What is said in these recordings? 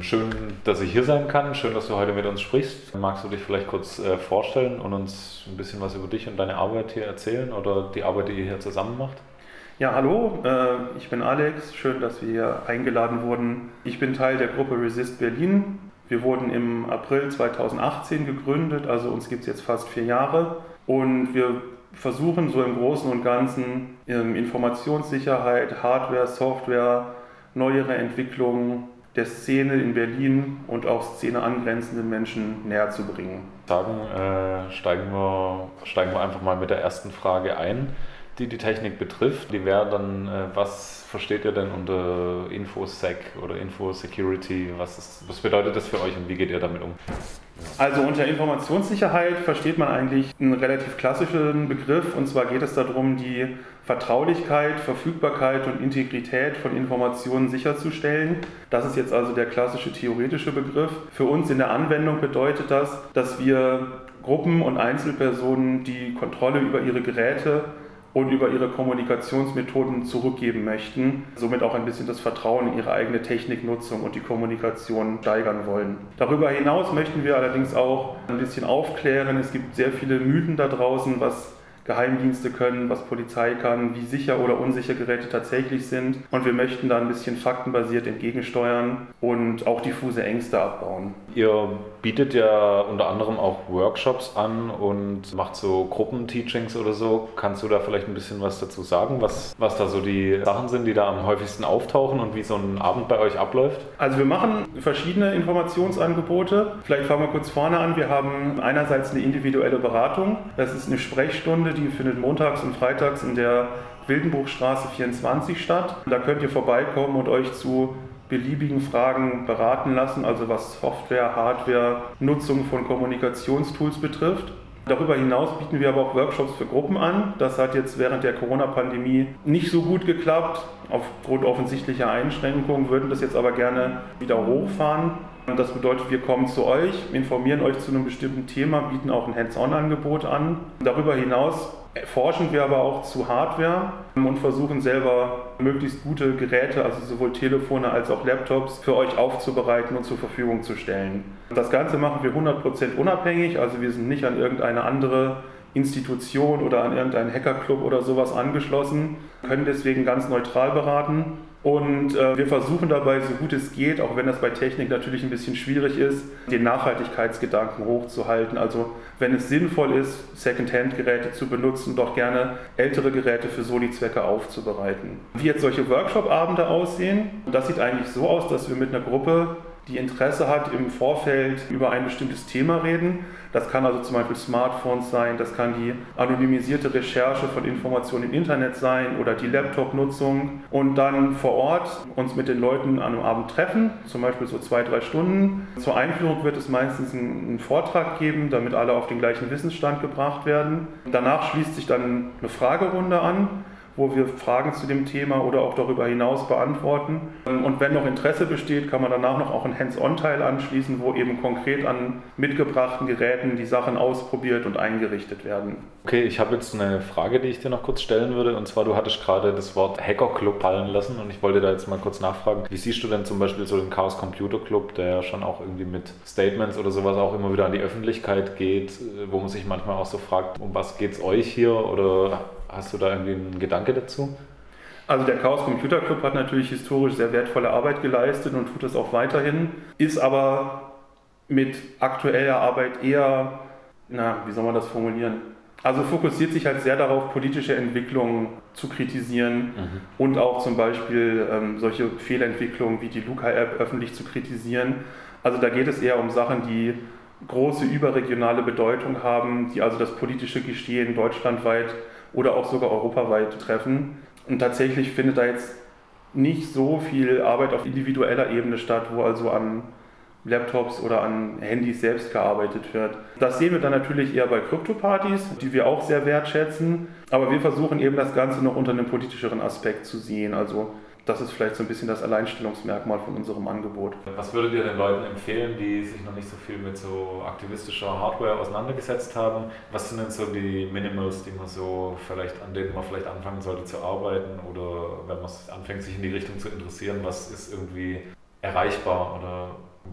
Schön, dass ich hier sein kann. Schön, dass du heute mit uns sprichst. Magst du dich vielleicht kurz äh, vorstellen und uns ein bisschen was über dich und deine Arbeit hier erzählen oder die Arbeit, die ihr hier zusammen macht? Ja, hallo, äh, ich bin Alex. Schön, dass wir hier eingeladen wurden. Ich bin Teil der Gruppe Resist Berlin. Wir wurden im April 2018 gegründet, also uns gibt es jetzt fast vier Jahre. Und wir versuchen so im Großen und Ganzen Informationssicherheit, Hardware, Software, neuere Entwicklungen der Szene in Berlin und auch Szene angrenzenden Menschen näher zu bringen. Sagen, äh, steigen, wir, steigen wir einfach mal mit der ersten Frage ein, die die Technik betrifft. Die wäre dann, äh, was versteht ihr denn unter InfoSec oder InfoSecurity? Was, was bedeutet das für euch und wie geht ihr damit um? Also unter Informationssicherheit versteht man eigentlich einen relativ klassischen Begriff und zwar geht es darum, die Vertraulichkeit, Verfügbarkeit und Integrität von Informationen sicherzustellen. Das ist jetzt also der klassische theoretische Begriff. Für uns in der Anwendung bedeutet das, dass wir Gruppen und Einzelpersonen die Kontrolle über ihre Geräte und über ihre Kommunikationsmethoden zurückgeben möchten, somit auch ein bisschen das Vertrauen in ihre eigene Techniknutzung und die Kommunikation steigern wollen. Darüber hinaus möchten wir allerdings auch ein bisschen aufklären. Es gibt sehr viele Mythen da draußen, was Geheimdienste können, was Polizei kann, wie sicher oder unsicher Geräte tatsächlich sind. Und wir möchten da ein bisschen faktenbasiert entgegensteuern und auch diffuse Ängste abbauen. Ihr bietet ja unter anderem auch Workshops an und macht so Gruppenteachings oder so. Kannst du da vielleicht ein bisschen was dazu sagen, was, was da so die Sachen sind, die da am häufigsten auftauchen und wie so ein Abend bei euch abläuft? Also wir machen verschiedene Informationsangebote. Vielleicht fangen wir kurz vorne an. Wir haben einerseits eine individuelle Beratung. Das ist eine Sprechstunde, die findet montags und freitags in der Wildenbruchstraße 24 statt. Da könnt ihr vorbeikommen und euch zu beliebigen Fragen beraten lassen, also was Software, Hardware, Nutzung von Kommunikationstools betrifft. Darüber hinaus bieten wir aber auch Workshops für Gruppen an. Das hat jetzt während der Corona-Pandemie nicht so gut geklappt. Aufgrund offensichtlicher Einschränkungen würden das jetzt aber gerne wieder hochfahren. Das bedeutet, wir kommen zu euch, informieren euch zu einem bestimmten Thema, bieten auch ein Hands-on-Angebot an. Darüber hinaus forschen wir aber auch zu Hardware und versuchen selber möglichst gute Geräte, also sowohl Telefone als auch Laptops, für euch aufzubereiten und zur Verfügung zu stellen. Das Ganze machen wir 100% unabhängig, also wir sind nicht an irgendeine andere Institution oder an irgendeinen Hackerclub oder sowas angeschlossen, können deswegen ganz neutral beraten und äh, wir versuchen dabei, so gut es geht, auch wenn das bei Technik natürlich ein bisschen schwierig ist, den Nachhaltigkeitsgedanken hochzuhalten. Also wenn es sinnvoll ist, Second-Hand-Geräte zu benutzen, doch gerne ältere Geräte für Soli-Zwecke aufzubereiten. Wie jetzt solche Workshop-Abende aussehen, das sieht eigentlich so aus, dass wir mit einer Gruppe die Interesse hat, im Vorfeld über ein bestimmtes Thema reden. Das kann also zum Beispiel Smartphones sein, das kann die anonymisierte Recherche von Informationen im Internet sein oder die Laptop-Nutzung und dann vor Ort uns mit den Leuten an einem Abend treffen, zum Beispiel so zwei, drei Stunden. Zur Einführung wird es meistens einen Vortrag geben, damit alle auf den gleichen Wissensstand gebracht werden. Danach schließt sich dann eine Fragerunde an wo wir Fragen zu dem Thema oder auch darüber hinaus beantworten. Und wenn noch Interesse besteht, kann man danach noch auch einen Hands-on-Teil anschließen, wo eben konkret an mitgebrachten Geräten die Sachen ausprobiert und eingerichtet werden. Okay, ich habe jetzt eine Frage, die ich dir noch kurz stellen würde. Und zwar, du hattest gerade das Wort Hacker-Club fallen lassen und ich wollte da jetzt mal kurz nachfragen. Wie siehst du denn zum Beispiel so den Chaos Computer Club, der ja schon auch irgendwie mit Statements oder sowas auch immer wieder an die Öffentlichkeit geht, wo man sich manchmal auch so fragt, um was geht es euch hier oder Hast du da irgendwie einen Gedanke dazu? Also der Chaos Computer Club hat natürlich historisch sehr wertvolle Arbeit geleistet und tut das auch weiterhin, ist aber mit aktueller Arbeit eher, na, wie soll man das formulieren? Also fokussiert sich halt sehr darauf, politische Entwicklungen zu kritisieren mhm. und auch zum Beispiel ähm, solche Fehlentwicklungen wie die Luca-App öffentlich zu kritisieren. Also da geht es eher um Sachen, die große überregionale Bedeutung haben, die also das politische Geschehen deutschlandweit oder auch sogar europaweit treffen. Und tatsächlich findet da jetzt nicht so viel Arbeit auf individueller Ebene statt, wo also an Laptops oder an Handys selbst gearbeitet wird. Das sehen wir dann natürlich eher bei Krypto-Partys, die wir auch sehr wertschätzen. Aber wir versuchen eben das Ganze noch unter einem politischeren Aspekt zu sehen. Also das ist vielleicht so ein bisschen das Alleinstellungsmerkmal von unserem Angebot. Was würdet ihr den Leuten empfehlen, die sich noch nicht so viel mit so aktivistischer Hardware auseinandergesetzt haben? Was sind denn so die Minimals, die man so vielleicht, an denen man vielleicht anfangen sollte zu arbeiten oder wenn man anfängt, sich in die Richtung zu interessieren, was ist irgendwie erreichbar oder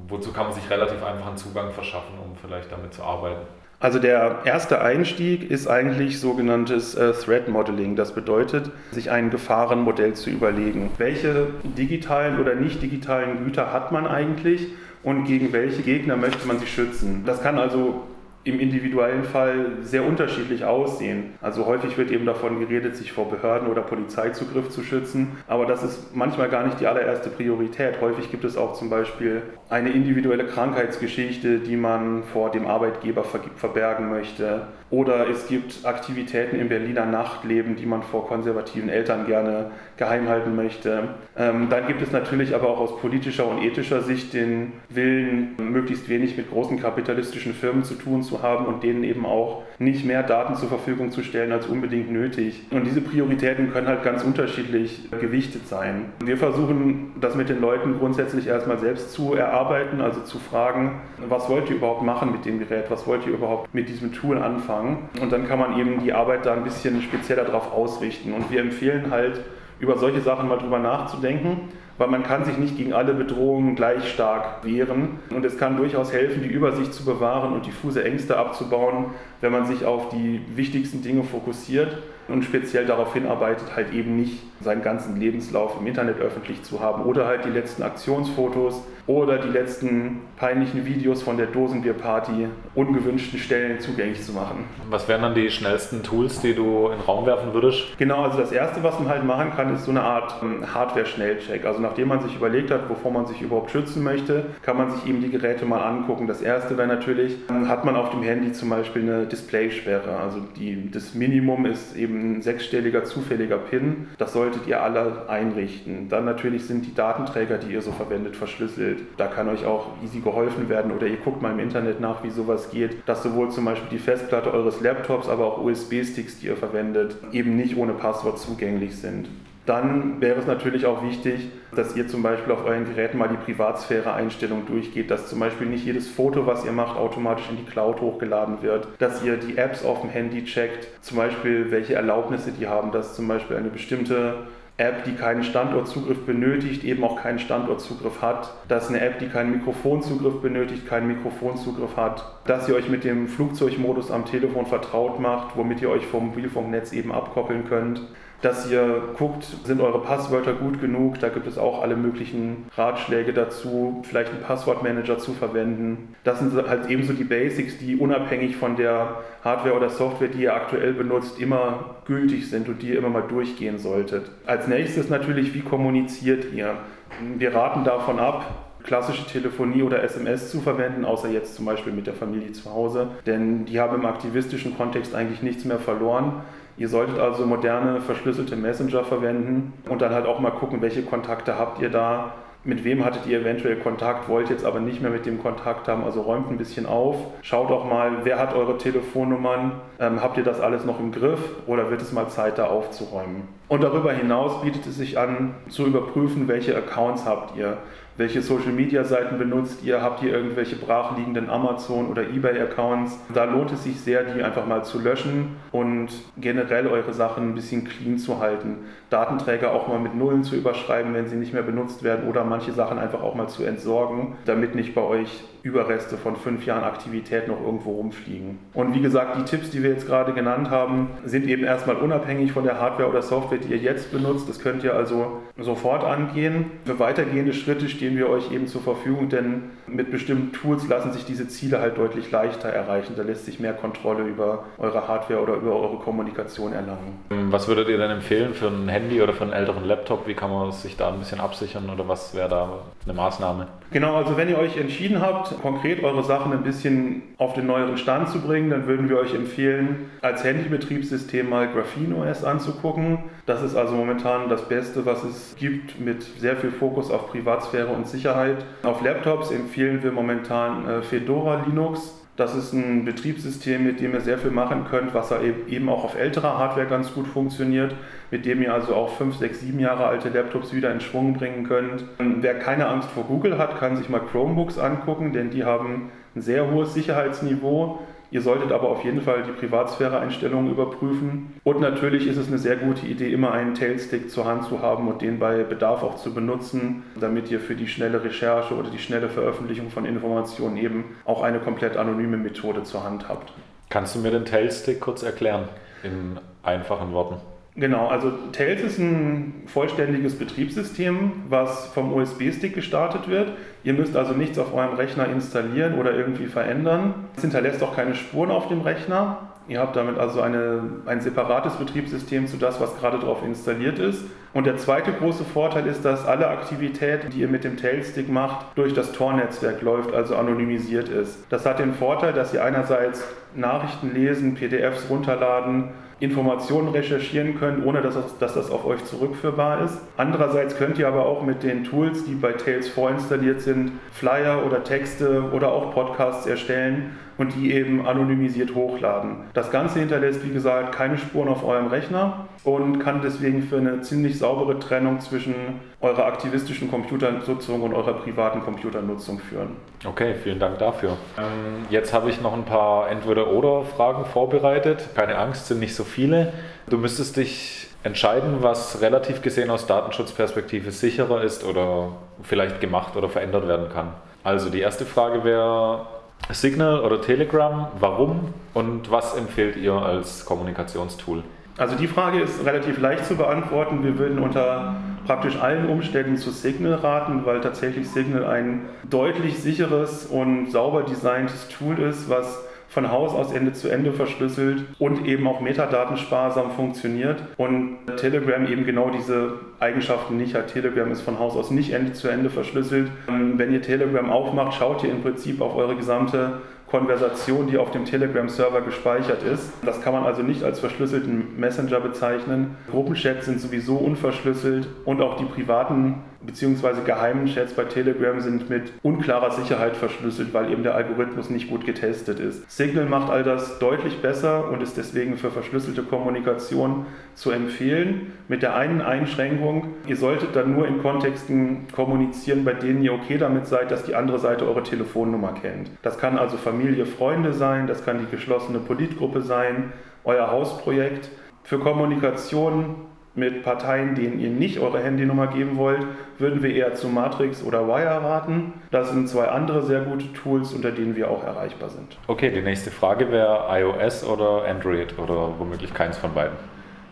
wozu kann man sich relativ einfach einen Zugang verschaffen, um vielleicht damit zu arbeiten? Also der erste Einstieg ist eigentlich sogenanntes äh, Threat Modeling. Das bedeutet, sich ein Gefahrenmodell zu überlegen. Welche digitalen oder nicht digitalen Güter hat man eigentlich und gegen welche Gegner möchte man sich schützen? Das kann also im individuellen Fall sehr unterschiedlich aussehen. Also häufig wird eben davon geredet, sich vor Behörden oder Polizeizugriff zu schützen, aber das ist manchmal gar nicht die allererste Priorität. Häufig gibt es auch zum Beispiel eine individuelle Krankheitsgeschichte, die man vor dem Arbeitgeber verbergen möchte. Oder es gibt Aktivitäten im Berliner Nachtleben, die man vor konservativen Eltern gerne geheim halten möchte. Ähm, dann gibt es natürlich aber auch aus politischer und ethischer Sicht den Willen, möglichst wenig mit großen kapitalistischen Firmen zu tun zu haben und denen eben auch nicht mehr Daten zur Verfügung zu stellen als unbedingt nötig. Und diese Prioritäten können halt ganz unterschiedlich gewichtet sein. Wir versuchen das mit den Leuten grundsätzlich erstmal selbst zu erarbeiten, also zu fragen, was wollt ihr überhaupt machen mit dem Gerät, was wollt ihr überhaupt mit diesem Tool anfangen. Und dann kann man eben die Arbeit da ein bisschen spezieller darauf ausrichten. Und wir empfehlen halt, über solche Sachen mal drüber nachzudenken, weil man kann sich nicht gegen alle Bedrohungen gleich stark wehren. Und es kann durchaus helfen, die Übersicht zu bewahren und diffuse Ängste abzubauen, wenn man sich auf die wichtigsten Dinge fokussiert und speziell darauf hinarbeitet, halt eben nicht seinen ganzen Lebenslauf im Internet öffentlich zu haben oder halt die letzten Aktionsfotos oder die letzten peinlichen Videos von der Dosenbierparty ungewünschten Stellen zugänglich zu machen. Was wären dann die schnellsten Tools, die du in den Raum werfen würdest? Genau, also das erste, was man halt machen kann, ist so eine Art ähm, Hardware-Schnellcheck. Also nachdem man sich überlegt hat, wovor man sich überhaupt schützen möchte, kann man sich eben die Geräte mal angucken. Das erste wäre natürlich, ähm, hat man auf dem Handy zum Beispiel eine Displaysperre. Also die, das Minimum ist eben ein sechsstelliger zufälliger PIN. Das solltet ihr alle einrichten. Dann natürlich sind die Datenträger, die ihr so verwendet, verschlüsselt. Da kann euch auch easy geholfen werden oder ihr guckt mal im Internet nach, wie sowas geht, dass sowohl zum Beispiel die Festplatte eures Laptops, aber auch USB-Sticks, die ihr verwendet, eben nicht ohne Passwort zugänglich sind. Dann wäre es natürlich auch wichtig, dass ihr zum Beispiel auf euren Geräten mal die Privatsphäre-Einstellung durchgeht, dass zum Beispiel nicht jedes Foto, was ihr macht, automatisch in die Cloud hochgeladen wird, dass ihr die Apps auf dem Handy checkt, zum Beispiel welche Erlaubnisse die haben, dass zum Beispiel eine bestimmte App, die keinen Standortzugriff benötigt, eben auch keinen Standortzugriff hat, dass eine App, die keinen Mikrofonzugriff benötigt, keinen Mikrofonzugriff hat, dass ihr euch mit dem Flugzeugmodus am Telefon vertraut macht, womit ihr euch vom Mobilfunknetz eben abkoppeln könnt dass ihr guckt, sind eure Passwörter gut genug. Da gibt es auch alle möglichen Ratschläge dazu, vielleicht einen Passwortmanager zu verwenden. Das sind halt ebenso die Basics, die unabhängig von der Hardware oder Software, die ihr aktuell benutzt, immer gültig sind und die ihr immer mal durchgehen solltet. Als nächstes natürlich, wie kommuniziert ihr? Wir raten davon ab, klassische Telefonie oder SMS zu verwenden, außer jetzt zum Beispiel mit der Familie zu Hause, denn die haben im aktivistischen Kontext eigentlich nichts mehr verloren. Ihr solltet also moderne verschlüsselte Messenger verwenden und dann halt auch mal gucken, welche Kontakte habt ihr da, mit wem hattet ihr eventuell Kontakt, wollt jetzt aber nicht mehr mit dem Kontakt haben, also räumt ein bisschen auf. Schaut auch mal, wer hat eure Telefonnummern, ähm, habt ihr das alles noch im Griff oder wird es mal Zeit, da aufzuräumen. Und darüber hinaus bietet es sich an, zu überprüfen, welche Accounts habt ihr welche Social-Media-Seiten benutzt ihr, habt ihr irgendwelche brachliegenden Amazon- oder eBay-Accounts. Da lohnt es sich sehr, die einfach mal zu löschen und generell eure Sachen ein bisschen clean zu halten. Datenträger auch mal mit Nullen zu überschreiben, wenn sie nicht mehr benutzt werden oder manche Sachen einfach auch mal zu entsorgen, damit nicht bei euch Überreste von fünf Jahren Aktivität noch irgendwo rumfliegen. Und wie gesagt, die Tipps, die wir jetzt gerade genannt haben, sind eben erstmal unabhängig von der Hardware oder Software, die ihr jetzt benutzt. Das könnt ihr also sofort angehen. Für weitergehende Schritte stehen wir euch eben zur Verfügung, denn mit bestimmten Tools lassen sich diese Ziele halt deutlich leichter erreichen. Da lässt sich mehr Kontrolle über eure Hardware oder über eure Kommunikation erlangen. Was würdet ihr denn empfehlen für ein Handy oder für einen älteren Laptop? Wie kann man sich da ein bisschen absichern oder was wäre da eine Maßnahme? Genau, also wenn ihr euch entschieden habt, konkret eure Sachen ein bisschen auf den neueren Stand zu bringen, dann würden wir euch empfehlen, als Handybetriebssystem mal Graphene OS anzugucken. Das ist also momentan das Beste, was es gibt, mit sehr viel Fokus auf Privatsphäre und Sicherheit. Auf Laptops empfehlen wir momentan äh, Fedora Linux. Das ist ein Betriebssystem, mit dem ihr sehr viel machen könnt, was eben auch auf älterer Hardware ganz gut funktioniert, mit dem ihr also auch 5, 6, 7 Jahre alte Laptops wieder in Schwung bringen könnt. Wer keine Angst vor Google hat, kann sich mal Chromebooks angucken, denn die haben ein sehr hohes Sicherheitsniveau. Ihr solltet aber auf jeden Fall die Privatsphäre-Einstellungen überprüfen. Und natürlich ist es eine sehr gute Idee, immer einen Tailstick zur Hand zu haben und den bei Bedarf auch zu benutzen, damit ihr für die schnelle Recherche oder die schnelle Veröffentlichung von Informationen eben auch eine komplett anonyme Methode zur Hand habt. Kannst du mir den Tailstick kurz erklären in einfachen Worten? Genau, also Tails ist ein vollständiges Betriebssystem, was vom USB-Stick gestartet wird. Ihr müsst also nichts auf eurem Rechner installieren oder irgendwie verändern. Es hinterlässt auch keine Spuren auf dem Rechner. Ihr habt damit also eine, ein separates Betriebssystem zu das, was gerade drauf installiert ist. Und der zweite große Vorteil ist, dass alle Aktivität, die ihr mit dem Tailstick macht, durch das Tor-Netzwerk läuft, also anonymisiert ist. Das hat den Vorteil, dass ihr einerseits Nachrichten lesen, PDFs runterladen, Informationen recherchieren könnt, ohne dass das, dass das auf euch zurückführbar ist. Andererseits könnt ihr aber auch mit den Tools, die bei Tails vorinstalliert sind, Flyer oder Texte oder auch Podcasts erstellen und die eben anonymisiert hochladen. Das Ganze hinterlässt, wie gesagt, keine Spuren auf eurem Rechner und kann deswegen für eine ziemlich saubere Trennung zwischen eurer aktivistischen Computernutzung und eurer privaten Computernutzung führen. Okay, vielen Dank dafür. Ähm, jetzt habe ich noch ein paar Entweder-Oder-Fragen vorbereitet. Keine Angst, sind nicht so viele. Du müsstest dich entscheiden, was relativ gesehen aus Datenschutzperspektive sicherer ist oder vielleicht gemacht oder verändert werden kann. Also die erste Frage wäre, Signal oder Telegram, warum und was empfehlt ihr als Kommunikationstool? Also die Frage ist relativ leicht zu beantworten. Wir würden unter praktisch allen Umständen zu Signal raten, weil tatsächlich Signal ein deutlich sicheres und sauber designtes Tool ist, was von Haus aus Ende zu Ende verschlüsselt und eben auch metadatensparsam funktioniert. Und Telegram eben genau diese Eigenschaften nicht hat. Telegram ist von Haus aus nicht Ende zu Ende verschlüsselt. Ähm, wenn ihr Telegram aufmacht, schaut ihr im Prinzip auf eure gesamte Konversation, die auf dem Telegram-Server gespeichert ist. Das kann man also nicht als verschlüsselten Messenger bezeichnen. Gruppenchats sind sowieso unverschlüsselt und auch die privaten bzw. geheimen Chats bei Telegram sind mit unklarer Sicherheit verschlüsselt, weil eben der Algorithmus nicht gut getestet ist. Signal macht all das deutlich besser und ist deswegen für verschlüsselte Kommunikation zu empfehlen. Mit der einen Einschränkung, ihr solltet dann nur in Kontexten kommunizieren, bei denen ihr okay damit seid, dass die andere Seite eure Telefonnummer kennt. Das kann also Familie, Freunde sein, das kann die geschlossene Politgruppe sein, euer Hausprojekt. Für Kommunikation mit Parteien, denen ihr nicht eure Handynummer geben wollt, würden wir eher zu Matrix oder Wire raten. Das sind zwei andere sehr gute Tools, unter denen wir auch erreichbar sind. Okay, die nächste Frage wäre iOS oder Android oder womöglich keins von beiden.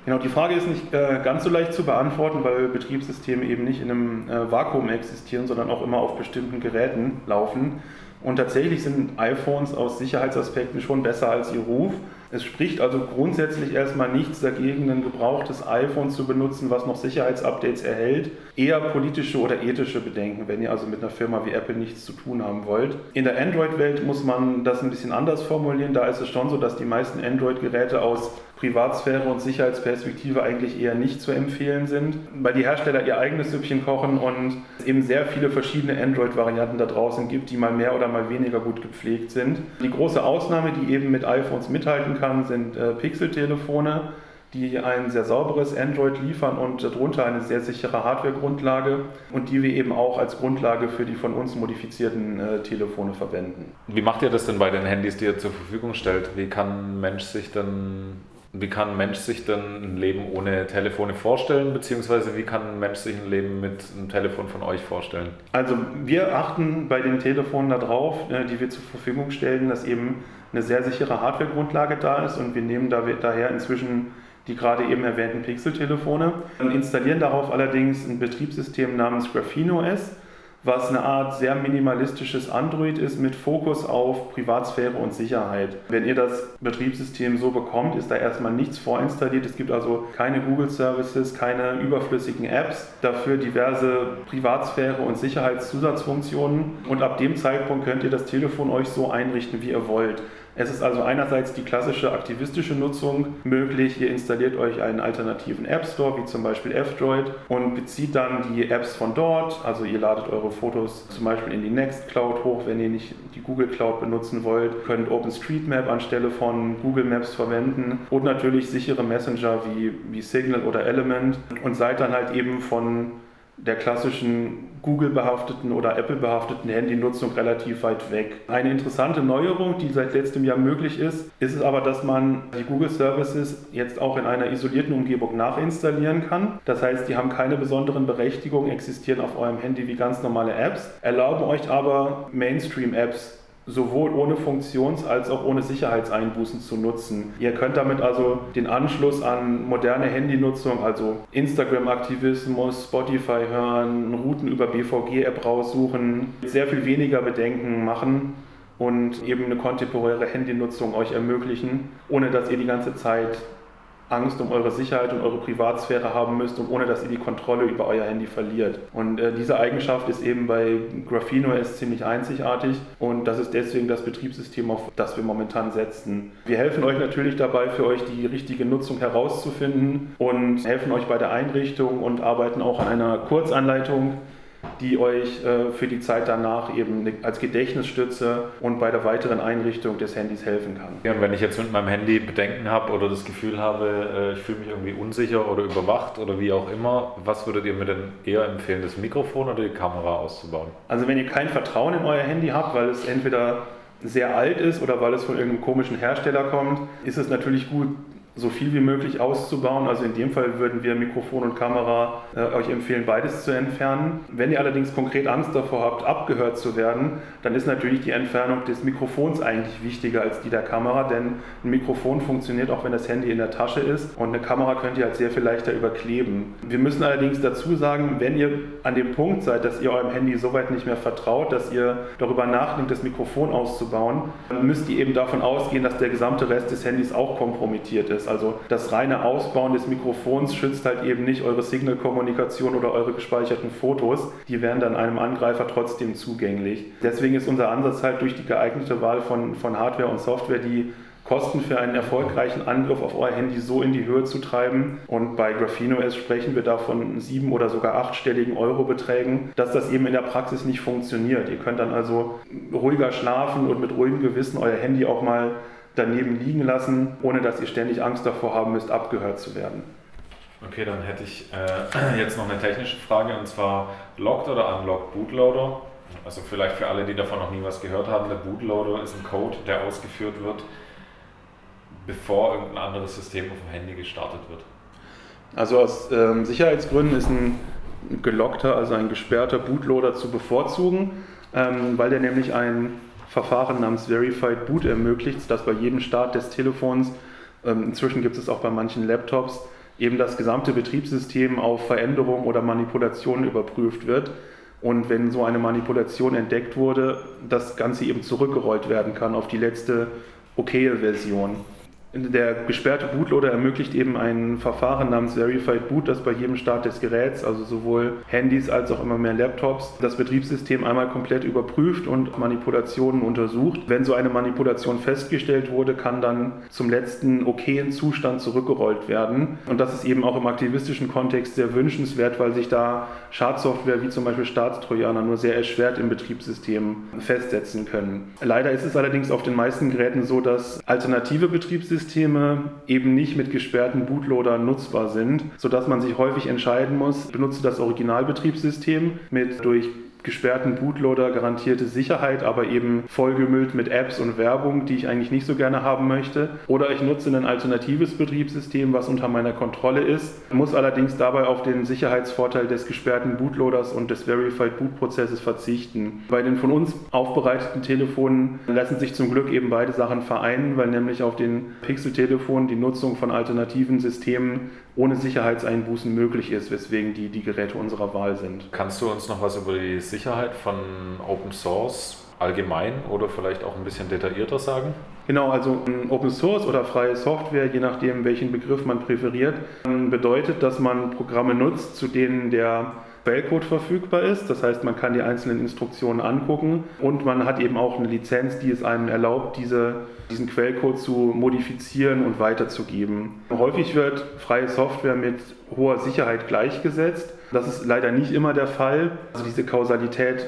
Genau, die Frage ist nicht äh, ganz so leicht zu beantworten, weil Betriebssysteme eben nicht in einem äh, Vakuum existieren, sondern auch immer auf bestimmten Geräten laufen. Und tatsächlich sind iPhones aus Sicherheitsaspekten schon besser als ihr Ruf. Es spricht also grundsätzlich erstmal nichts dagegen, ein gebrauchtes iPhone zu benutzen, was noch Sicherheitsupdates erhält. Eher politische oder ethische Bedenken, wenn ihr also mit einer Firma wie Apple nichts zu tun haben wollt. In der Android-Welt muss man das ein bisschen anders formulieren. Da ist es schon so, dass die meisten Android-Geräte aus Privatsphäre und Sicherheitsperspektive eigentlich eher nicht zu empfehlen sind, weil die Hersteller ihr eigenes Süppchen kochen und es eben sehr viele verschiedene Android-Varianten da draußen gibt, die mal mehr oder mal weniger gut gepflegt sind. Die große Ausnahme, die eben mit iPhones mithalten kann, sind äh, Pixel-Telefone die ein sehr sauberes Android liefern und darunter eine sehr sichere Hardware-Grundlage und die wir eben auch als Grundlage für die von uns modifizierten äh, Telefone verwenden. Wie macht ihr das denn bei den Handys, die ihr zur Verfügung stellt? Wie kann ein Mensch sich dann wie kann ein Mensch sich dann ein Leben ohne Telefone vorstellen, beziehungsweise wie kann ein Mensch sich ein Leben mit einem Telefon von euch vorstellen? Also wir achten bei den Telefonen darauf, äh, die wir zur Verfügung stellen, dass eben eine sehr sichere Hardware-Grundlage da ist und wir nehmen daher inzwischen die gerade eben erwähnten Pixel-Telefone, installieren darauf allerdings ein Betriebssystem namens Graphene OS was eine Art sehr minimalistisches Android ist mit Fokus auf Privatsphäre und Sicherheit. Wenn ihr das Betriebssystem so bekommt, ist da erstmal nichts vorinstalliert. Es gibt also keine Google Services, keine überflüssigen Apps, dafür diverse Privatsphäre und Sicherheitszusatzfunktionen und ab dem Zeitpunkt könnt ihr das Telefon euch so einrichten, wie ihr wollt. Es ist also einerseits die klassische aktivistische Nutzung möglich. Ihr installiert euch einen alternativen App Store, wie zum Beispiel F-Droid, und bezieht dann die Apps von dort. Also ihr ladet eure Fotos zum Beispiel in die Nextcloud hoch, wenn ihr nicht die Google Cloud benutzen wollt. Könnt OpenStreetMap anstelle von Google Maps verwenden und natürlich sichere Messenger wie, wie Signal oder Element und seid dann halt eben von der klassischen Google-behafteten oder Apple-behafteten Handynutzung relativ weit weg. Eine interessante Neuerung, die seit letztem Jahr möglich ist, ist es aber, dass man die Google Services jetzt auch in einer isolierten Umgebung nachinstallieren kann. Das heißt, die haben keine besonderen Berechtigungen, existieren auf eurem Handy wie ganz normale Apps, erlauben euch aber Mainstream-Apps sowohl ohne Funktions- als auch ohne Sicherheitseinbußen zu nutzen. Ihr könnt damit also den Anschluss an moderne Handynutzung, also Instagram-Aktivismus, Spotify hören, Routen über BVG-App raussuchen, sehr viel weniger Bedenken machen und eben eine kontemporäre Handynutzung euch ermöglichen, ohne dass ihr die ganze Zeit Angst um eure Sicherheit und eure Privatsphäre haben müsst und ohne dass ihr die Kontrolle über euer Handy verliert. Und äh, diese Eigenschaft ist eben bei Graphene OS ziemlich einzigartig und das ist deswegen das Betriebssystem, auf das wir momentan setzen. Wir helfen euch natürlich dabei, für euch die richtige Nutzung herauszufinden und helfen euch bei der Einrichtung und arbeiten auch an einer Kurzanleitung die euch äh, für die Zeit danach eben als Gedächtnisstütze und bei der weiteren Einrichtung des Handys helfen kann. Ja, und wenn ich jetzt mit meinem Handy Bedenken habe oder das Gefühl habe, äh, ich fühle mich irgendwie unsicher oder überwacht oder wie auch immer, was würdet ihr mir denn eher empfehlen, das Mikrofon oder die Kamera auszubauen? Also wenn ihr kein Vertrauen in euer Handy habt, weil es entweder sehr alt ist oder weil es von irgendeinem komischen Hersteller kommt, ist es natürlich gut, so viel wie möglich auszubauen. Also in dem Fall würden wir Mikrofon und Kamera äh, euch empfehlen, beides zu entfernen. Wenn ihr allerdings konkret Angst davor habt, abgehört zu werden, dann ist natürlich die Entfernung des Mikrofons eigentlich wichtiger als die der Kamera, denn ein Mikrofon funktioniert auch, wenn das Handy in der Tasche ist und eine Kamera könnt ihr halt sehr viel leichter überkleben. Wir müssen allerdings dazu sagen, wenn ihr an dem Punkt seid, dass ihr eurem Handy so weit nicht mehr vertraut, dass ihr darüber nachdenkt, das Mikrofon auszubauen, dann müsst ihr eben davon ausgehen, dass der gesamte Rest des Handys auch kompromittiert ist ist. Also das reine Ausbauen des Mikrofons schützt halt eben nicht eure Signal-Kommunikation oder eure gespeicherten Fotos. Die wären dann einem Angreifer trotzdem zugänglich. Deswegen ist unser Ansatz halt durch die geeignete Wahl von, von Hardware und Software, die Kosten für einen erfolgreichen Angriff auf euer Handy so in die Höhe zu treiben. Und bei GraphenoS sprechen wir da von sieben- oder sogar achtstelligen Eurobeträgen, dass das eben in der Praxis nicht funktioniert. Ihr könnt dann also ruhiger schlafen und mit ruhigem Gewissen euer Handy auch mal daneben liegen lassen, ohne dass ihr ständig Angst davor haben müsst, abgehört zu werden. Okay, dann hätte ich äh, jetzt noch eine technische Frage und zwar Locked oder Unlocked Bootloader. Also vielleicht für alle, die davon noch nie was gehört haben, der Bootloader ist ein Code, der ausgeführt wird, bevor irgendein anderes System auf dem Handy gestartet wird. Also aus ähm, Sicherheitsgründen ist ein gelockter, also ein gesperrter Bootloader zu bevorzugen, ähm, weil der nämlich ein Verfahren namens Verified Boot ermöglicht, dass bei jedem Start des Telefons, ähm, inzwischen gibt es auch bei manchen Laptops, eben das gesamte Betriebssystem auf Veränderungen oder Manipulationen überprüft wird. Und wenn so eine Manipulation entdeckt wurde, das Ganze eben zurückgerollt werden kann auf die letzte okaye Version. Der gesperrte Bootloader ermöglicht eben ein Verfahren namens Verified Boot, das bei jedem Start des Geräts, also sowohl Handys als auch immer mehr Laptops, das Betriebssystem einmal komplett überprüft und Manipulationen untersucht. Wenn so eine Manipulation festgestellt wurde, kann dann zum letzten okayen Zustand zurückgerollt werden. Und das ist eben auch im aktivistischen Kontext sehr wünschenswert, weil sich da Schadsoftware wie zum Beispiel Staatstrojaner nur sehr erschwert im Betriebssystem festsetzen können. Leider ist es allerdings auf den meisten Geräten so, dass alternative Betriebssysteme Betriebssysteme eben nicht mit gesperrten Bootloadern nutzbar sind, sodass man sich häufig entscheiden muss, benutze das Originalbetriebssystem mit durch gesperrten Bootloader garantierte Sicherheit, aber eben vollgemüllt mit Apps und Werbung, die ich eigentlich nicht so gerne haben möchte. Oder ich nutze ein alternatives Betriebssystem, was unter meiner Kontrolle ist, muss allerdings dabei auf den Sicherheitsvorteil des gesperrten Bootloaders und des Verified Boot Prozesses verzichten. Bei den von uns aufbereiteten Telefonen lassen sich zum Glück eben beide Sachen vereinen, weil nämlich auf den Pixel-Telefonen die Nutzung von alternativen Systemen ohne Sicherheitseinbußen möglich ist, weswegen die die Geräte unserer Wahl sind. Kannst du uns noch was über die Sicherheit von Open Source allgemein oder vielleicht auch ein bisschen detaillierter sagen? Genau, also Open Source oder freie Software, je nachdem welchen Begriff man präferiert, bedeutet, dass man Programme nutzt, zu denen der Quellcode verfügbar ist. Das heißt, man kann die einzelnen Instruktionen angucken und man hat eben auch eine Lizenz, die es einem erlaubt, diese, diesen Quellcode zu modifizieren und weiterzugeben. Häufig wird freie Software mit hoher Sicherheit gleichgesetzt. Das ist leider nicht immer der Fall. Also diese Kausalität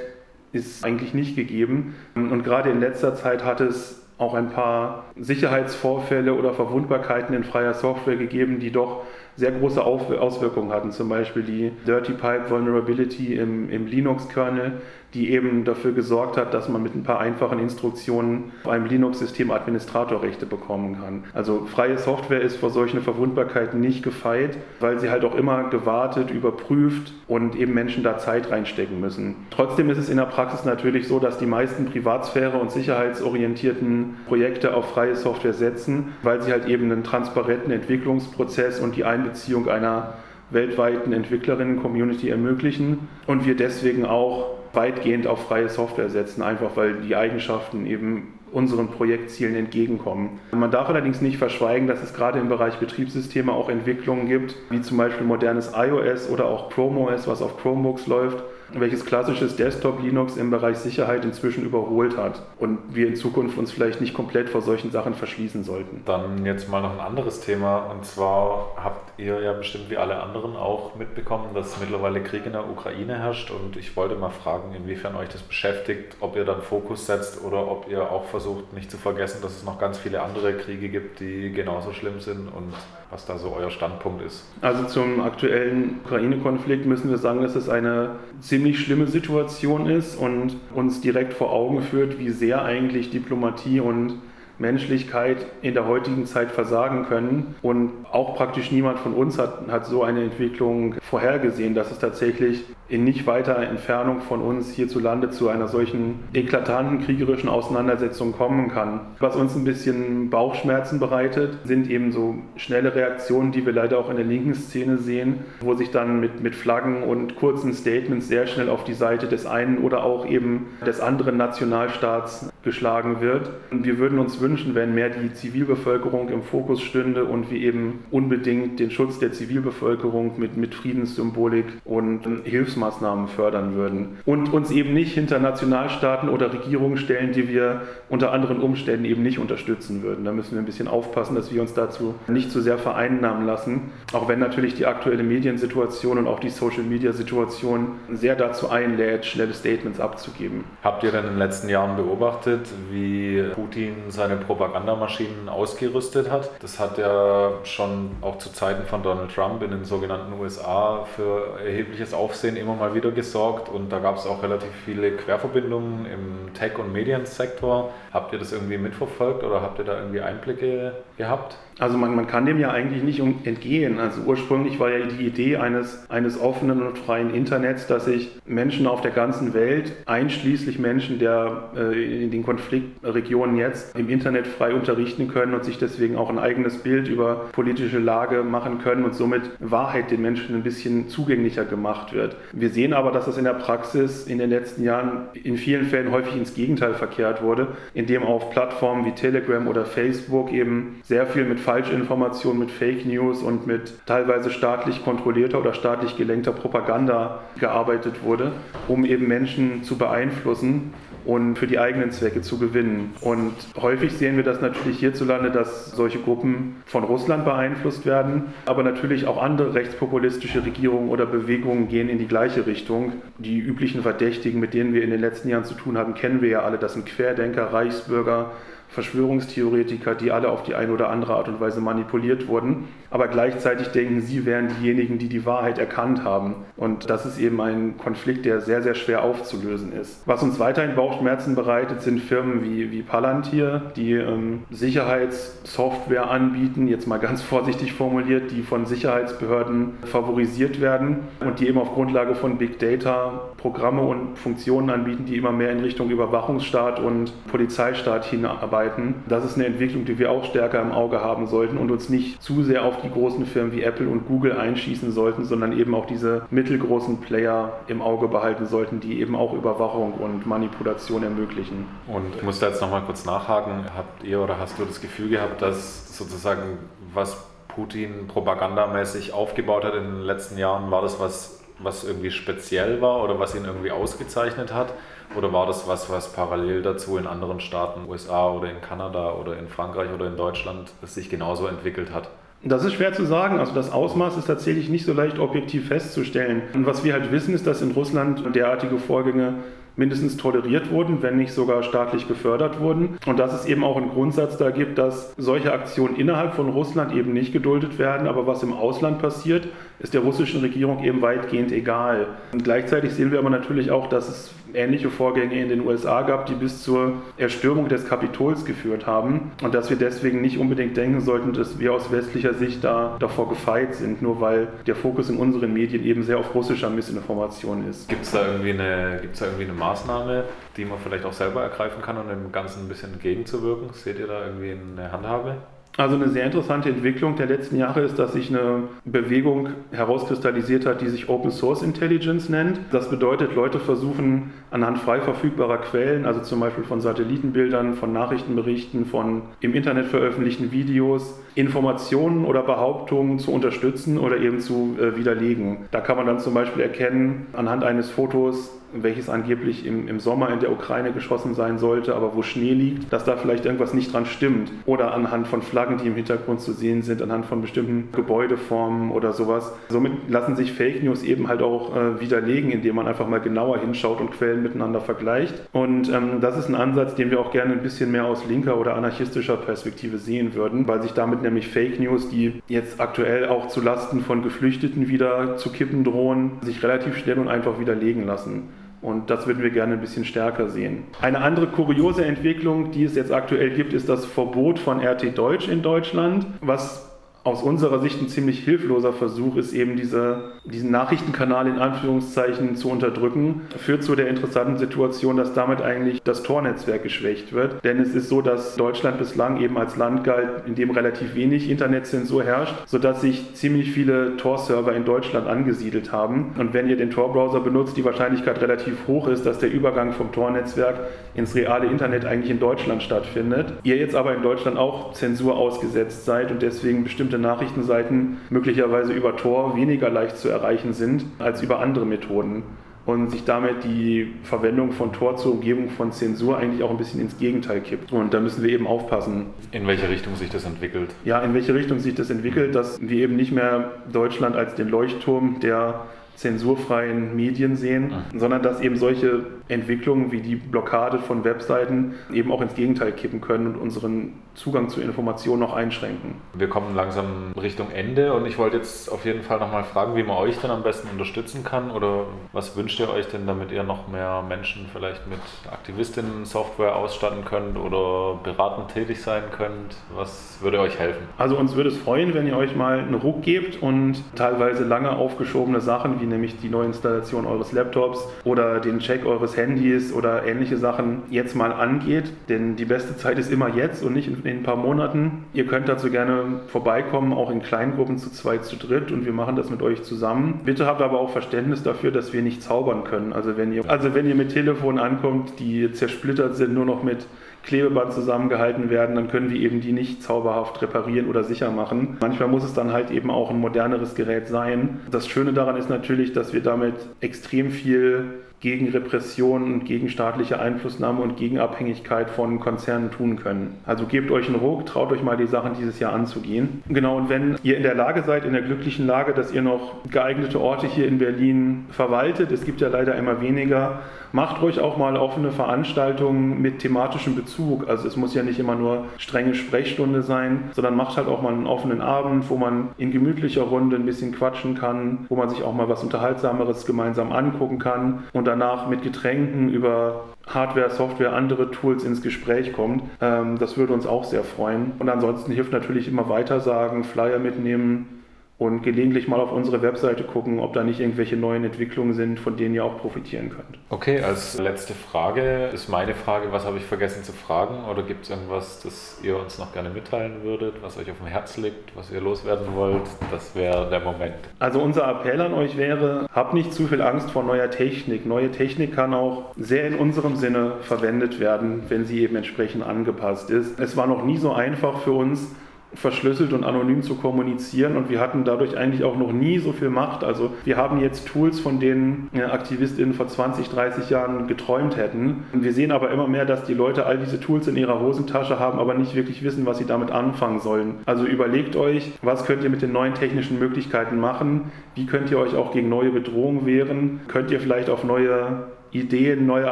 ist eigentlich nicht gegeben. Und gerade in letzter Zeit hat es auch ein paar Sicherheitsvorfälle oder Verwundbarkeiten in freier Software gegeben, die doch sehr große Auswirkungen hatten. Zum Beispiel die Dirty Pipe Vulnerability im, im Linux-Kernel, die eben dafür gesorgt hat, dass man mit ein paar einfachen Instruktionen auf einem Linux-System Administratorrechte bekommen kann. Also freie Software ist vor solchen Verwundbarkeiten nicht gefeit, weil sie halt auch immer gewartet, überprüft und eben Menschen da Zeit reinstecken müssen. Trotzdem ist es in der Praxis natürlich so, dass die meisten Privatsphäre- und sicherheitsorientierten Projekte auf freie Software setzen, weil sie halt eben einen transparenten Entwicklungsprozess und die Einbeziehung einer weltweiten Entwicklerinnen-Community ermöglichen und wir deswegen auch weitgehend auf freie Software setzen, einfach weil die Eigenschaften eben unseren Projektzielen entgegenkommen. Man darf allerdings nicht verschweigen, dass es gerade im Bereich Betriebssysteme auch Entwicklungen gibt, wie zum Beispiel modernes iOS oder auch Chrome OS, was auf Chromebooks läuft, welches klassisches Desktop-Linux im Bereich Sicherheit inzwischen überholt hat und wir in Zukunft uns vielleicht nicht komplett vor solchen Sachen verschließen sollten. Dann jetzt mal noch ein anderes Thema und zwar habt ihr ja bestimmt wie alle anderen auch mitbekommen, dass mittlerweile Krieg in der Ukraine herrscht und ich wollte mal fragen, inwiefern euch das beschäftigt, ob ihr dann Fokus setzt oder ob ihr auch versucht nicht zu vergessen, dass es noch ganz viele andere Kriege gibt, die genauso schlimm sind und was da so euer Standpunkt ist. Also zum aktuellen Ukraine-Konflikt müssen wir sagen, dass es eine ziemlich schlimme Situation ist und uns direkt vor Augen führt, wie sehr eigentlich Diplomatie und Menschlichkeit in der heutigen Zeit versagen können. Und auch praktisch niemand von uns hat, hat so eine Entwicklung vorhergesehen, dass es tatsächlich in nicht weiter Entfernung von uns hierzulande zu einer solchen eklatanten kriegerischen Auseinandersetzung kommen kann. Was uns ein bisschen Bauchschmerzen bereitet, sind eben so schnelle Reaktionen, die wir leider auch in der linken Szene sehen, wo sich dann mit, mit Flaggen und kurzen Statements sehr schnell auf die Seite des einen oder auch eben des anderen Nationalstaats geschlagen wird. Wir würden uns wünschen, wenn mehr die Zivilbevölkerung im Fokus stünde und wir eben unbedingt den Schutz der Zivilbevölkerung mit, mit Friedenssymbolik und Hilfsmaßnahmen fördern würden. Und uns eben nicht hinter Nationalstaaten oder Regierungen stellen, die wir unter anderen Umständen eben nicht unterstützen würden. Da müssen wir ein bisschen aufpassen, dass wir uns dazu nicht zu sehr vereinnahmen lassen. Auch wenn natürlich die aktuelle Mediensituation und auch die Social-Media-Situation sehr dazu einlädt, schnelle Statements abzugeben. Habt ihr denn in den letzten Jahren beobachtet, wie Putin seine Propagandamaschinen ausgerüstet hat? Das hat ja schon auch zu Zeiten von Donald Trump in den sogenannten USA für erhebliches Aufsehen immer mal wieder gesorgt und da gab es auch relativ viele Querverbindungen im Tech- und Mediensektor. Habt ihr das irgendwie mitverfolgt oder habt ihr da irgendwie Einblicke gehabt? Also man, man kann dem ja eigentlich nicht entgehen. Also ursprünglich war ja die Idee eines, eines offenen und freien Internets, dass sich Menschen auf der ganzen Welt, einschließlich Menschen, der äh, in den Konfliktregionen jetzt im Internet frei unterrichten können und sich deswegen auch ein eigenes Bild über politische Lage machen können und somit Wahrheit den Menschen ein bisschen zugänglicher gemacht wird. Wir sehen aber, dass das in der Praxis in den letzten Jahren in vielen Fällen häufig ins Gegenteil verkehrt wurde, indem auf Plattformen wie Telegram oder Facebook eben sehr viel mit Falschinformationen, mit Fake News und mit teilweise staatlich kontrollierter oder staatlich gelenkter Propaganda gearbeitet wurde, um eben Menschen zu beeinflussen und für die eigenen Zwecke zu gewinnen. Und häufig sehen wir das natürlich hierzulande, dass solche Gruppen von Russland beeinflusst werden, aber natürlich auch andere rechtspopulistische Regierungen oder Bewegungen gehen in die gleiche Richtung. Die üblichen Verdächtigen, mit denen wir in den letzten Jahren zu tun haben, kennen wir ja alle. Das sind Querdenker, Reichsbürger, Verschwörungstheoretiker, die alle auf die eine oder andere Art und Weise manipuliert wurden, aber gleichzeitig denken, sie wären diejenigen, die die Wahrheit erkannt haben. Und das ist eben ein Konflikt, der sehr, sehr schwer aufzulösen ist. Was uns weiterhin Bauchschmerzen bereitet, sind Firmen wie, wie Palantir, die ähm, Sicherheitssoftware anbieten, jetzt mal ganz vorsichtig formuliert, die von Sicherheitsbehörden favorisiert werden und die eben auf Grundlage von Big Data Programme und Funktionen anbieten, die immer mehr in Richtung Überwachungsstaat und Polizeistaat hinarbeiten arbeiten. Das ist eine Entwicklung, die wir auch stärker im Auge haben sollten und uns nicht zu sehr auf die großen Firmen wie Apple und Google einschießen sollten, sondern eben auch diese mittelgroßen Player im Auge behalten sollten, die eben auch Überwachung und Manipulation ermöglichen. Und ich muss da jetzt nochmal kurz nachhaken. Habt ihr oder hast du das Gefühl gehabt, dass sozusagen was Putin propagandamäßig aufgebaut hat in den letzten Jahren, war das was, was irgendwie speziell war oder was ihn irgendwie ausgezeichnet hat? Oder war das was, was parallel dazu in anderen Staaten, USA oder in Kanada oder in Frankreich oder in Deutschland, sich genauso entwickelt hat? Das ist schwer zu sagen. Also das Ausmaß ist tatsächlich nicht so leicht objektiv festzustellen. Und was wir halt wissen, ist, dass in Russland derartige Vorgänge mindestens toleriert wurden, wenn nicht sogar staatlich gefördert wurden. Und dass es eben auch einen Grundsatz da gibt, dass solche Aktionen innerhalb von Russland eben nicht geduldet werden, aber was im Ausland passiert, ist der russischen Regierung eben weitgehend egal. Und gleichzeitig sehen wir aber natürlich auch, dass es ähnliche Vorgänge in den USA gab, die bis zur Erstürmung des Kapitols geführt haben und dass wir deswegen nicht unbedingt denken sollten, dass wir aus westlicher Sicht da davor gefeit sind, nur weil der Fokus in unseren Medien eben sehr auf russischer Missinformation ist. Gibt es da, irgendwie eine, da irgendwie eine Maßnahme, die man vielleicht auch selber ergreifen kann, um dem Ganzen ein bisschen entgegenzuwirken? Seht ihr da irgendwie eine Handhabe? Also eine sehr interessante Entwicklung der letzten Jahre ist, dass sich eine Bewegung herauskristallisiert hat, die sich Open Source Intelligence nennt. Das bedeutet, Leute versuchen anhand frei verfügbarer Quellen, also zum Beispiel von Satellitenbildern, von Nachrichtenberichten, von im Internet veröffentlichten Videos, Informationen oder Behauptungen zu unterstützen oder eben zu äh, widerlegen. Da kann man dann zum Beispiel erkennen, anhand eines Fotos, welches angeblich im, im Sommer in der Ukraine geschossen sein sollte, aber wo Schnee liegt, dass da vielleicht irgendwas nicht dran stimmt. Oder anhand von Flaggen, die im Hintergrund zu sehen sind, anhand von bestimmten Gebäudeformen oder sowas. Somit lassen sich Fake News eben halt auch äh, widerlegen, indem man einfach mal genauer hinschaut und Quellen miteinander vergleicht. Und ähm, das ist ein Ansatz, den wir auch gerne ein bisschen mehr aus linker oder anarchistischer Perspektive sehen würden, weil sich damit nämlich Fake News, die jetzt aktuell auch zu Lasten von Geflüchteten wieder zu kippen drohen, sich relativ schnell und einfach widerlegen lassen. Und das würden wir gerne ein bisschen stärker sehen. Eine andere kuriose Entwicklung, die es jetzt aktuell gibt, ist das Verbot von RT Deutsch in Deutschland, was aus unserer Sicht ein ziemlich hilfloser Versuch ist, eben diese, diesen Nachrichtenkanal in Anführungszeichen zu unterdrücken, führt zu der interessanten Situation, dass damit eigentlich das Tornetzwerk geschwächt wird. Denn es ist so, dass Deutschland bislang eben als Land galt, in dem relativ wenig Internetzensur herrscht, sodass sich ziemlich viele Tor-Server in Deutschland angesiedelt haben. Und wenn ihr den Tor-Browser benutzt, die Wahrscheinlichkeit relativ hoch ist, dass der Übergang vom Tor-Netzwerk ins reale Internet eigentlich in Deutschland stattfindet. Ihr jetzt aber in Deutschland auch Zensur ausgesetzt seid und deswegen bestimmte bestimmte Nachrichtenseiten möglicherweise über Tor weniger leicht zu erreichen sind als über andere Methoden und sich damit die Verwendung von Tor zur Umgebung von Zensur eigentlich auch ein bisschen ins Gegenteil kippt. Und da müssen wir eben aufpassen. In welche Richtung sich das entwickelt? Ja, in welche Richtung sich das entwickelt, dass wir eben nicht mehr Deutschland als den Leuchtturm der zensurfreien Medien sehen, mhm. sondern dass eben solche Entwicklungen wie die Blockade von Webseiten eben auch ins Gegenteil kippen können und unseren Zugang zu Informationen noch einschränken. Wir kommen langsam Richtung Ende und ich wollte jetzt auf jeden Fall nochmal fragen, wie man euch denn am besten unterstützen kann oder was wünscht ihr euch denn, damit ihr noch mehr Menschen vielleicht mit Aktivistinnen-Software ausstatten könnt oder beratend tätig sein könnt? Was würde euch helfen? Also uns würde es freuen, wenn ihr euch mal einen Ruck gebt und teilweise lange aufgeschobene Sachen, wie nämlich die Neuinstallation eures Laptops oder den Check eures Handys oder ähnliche Sachen jetzt mal angeht. Denn die beste Zeit ist immer jetzt und nicht in in ein paar Monaten. Ihr könnt dazu gerne vorbeikommen, auch in Kleingruppen zu zweit, zu dritt und wir machen das mit euch zusammen. Bitte habt aber auch Verständnis dafür, dass wir nicht zaubern können. Also wenn ihr, also wenn ihr mit Telefonen ankommt, die zersplittert sind, nur noch mit Klebeband zusammengehalten werden, dann können wir eben die nicht zauberhaft reparieren oder sicher machen. Manchmal muss es dann halt eben auch ein moderneres Gerät sein. Das Schöne daran ist natürlich, dass wir damit extrem viel gegen Repression und gegen staatliche Einflussnahme und gegen Abhängigkeit von Konzernen tun können. Also gebt euch einen Ruck, traut euch mal die Sachen dieses Jahr anzugehen. Genau, und wenn ihr in der Lage seid, in der glücklichen Lage, dass ihr noch geeignete Orte hier in Berlin verwaltet, es gibt ja leider immer weniger, macht ruhig auch mal offene Veranstaltungen mit thematischem Bezug. Also es muss ja nicht immer nur strenge Sprechstunde sein, sondern macht halt auch mal einen offenen Abend, wo man in gemütlicher Runde ein bisschen quatschen kann, wo man sich auch mal was Unterhaltsameres gemeinsam angucken kann und danach mit Getränken über Hardware, Software, andere Tools ins Gespräch kommt. Ähm, das würde uns auch sehr freuen. Und ansonsten hilft natürlich immer weiter sagen, Flyer mitnehmen, und gelegentlich mal auf unsere Webseite gucken, ob da nicht irgendwelche neuen Entwicklungen sind, von denen ihr auch profitieren könnt. Okay, als letzte Frage ist meine Frage, was habe ich vergessen zu fragen oder gibt es irgendwas, das ihr uns noch gerne mitteilen würdet, was euch auf dem Herz liegt, was ihr loswerden wollt? Das wäre der Moment. Also unser Appell an euch wäre, habt nicht zu viel Angst vor neuer Technik. Neue Technik kann auch sehr in unserem Sinne verwendet werden, wenn sie eben entsprechend angepasst ist. Es war noch nie so einfach für uns, verschlüsselt und anonym zu kommunizieren und wir hatten dadurch eigentlich auch noch nie so viel Macht. Also wir haben jetzt Tools, von denen AktivistInnen vor 20, 30 Jahren geträumt hätten. Wir sehen aber immer mehr, dass die Leute all diese Tools in ihrer Hosentasche haben, aber nicht wirklich wissen, was sie damit anfangen sollen. Also überlegt euch, was könnt ihr mit den neuen technischen Möglichkeiten machen? Wie könnt ihr euch auch gegen neue Bedrohungen wehren? Könnt ihr vielleicht auf neue Ideen, neue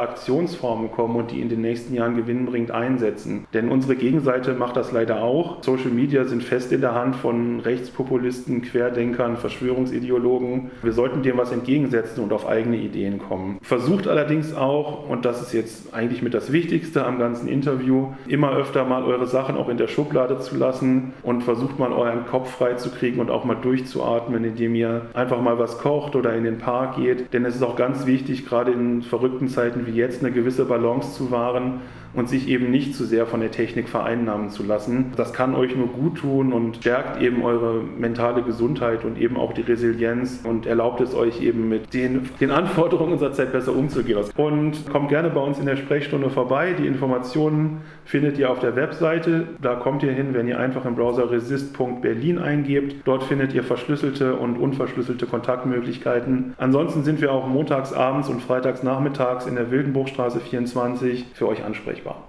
Aktionsformen kommen und die in den nächsten Jahren gewinnbringend einsetzen. Denn unsere Gegenseite macht das leider auch. Social Media sind fest in der Hand von Rechtspopulisten, Querdenkern, Verschwörungsideologen. Wir sollten dem was entgegensetzen und auf eigene Ideen kommen. Versucht allerdings auch, und das ist jetzt eigentlich mit das Wichtigste am ganzen Interview, immer öfter mal eure Sachen auch in der Schublade zu lassen und versucht mal euren Kopf frei zu kriegen und auch mal durchzuatmen, indem ihr einfach mal was kocht oder in den Park geht. Denn es ist auch ganz wichtig, gerade in verrückten Zeiten wie jetzt, eine gewisse Balance zu wahren und sich eben nicht zu sehr von der Technik vereinnahmen zu lassen. Das kann euch nur gut tun und stärkt eben eure mentale Gesundheit und eben auch die Resilienz und erlaubt es euch eben mit den, den Anforderungen unserer Zeit besser umzugehen. Und kommt gerne bei uns in der Sprechstunde vorbei. Die Informationen findet ihr auf der Webseite. Da kommt ihr hin, wenn ihr einfach im Browser resist.berlin eingebt. Dort findet ihr verschlüsselte und unverschlüsselte Kontaktmöglichkeiten. Ansonsten sind wir auch montags abends und freitags nachmittags in der Wildenbruchstraße 24 für euch ansprechbar. 吧。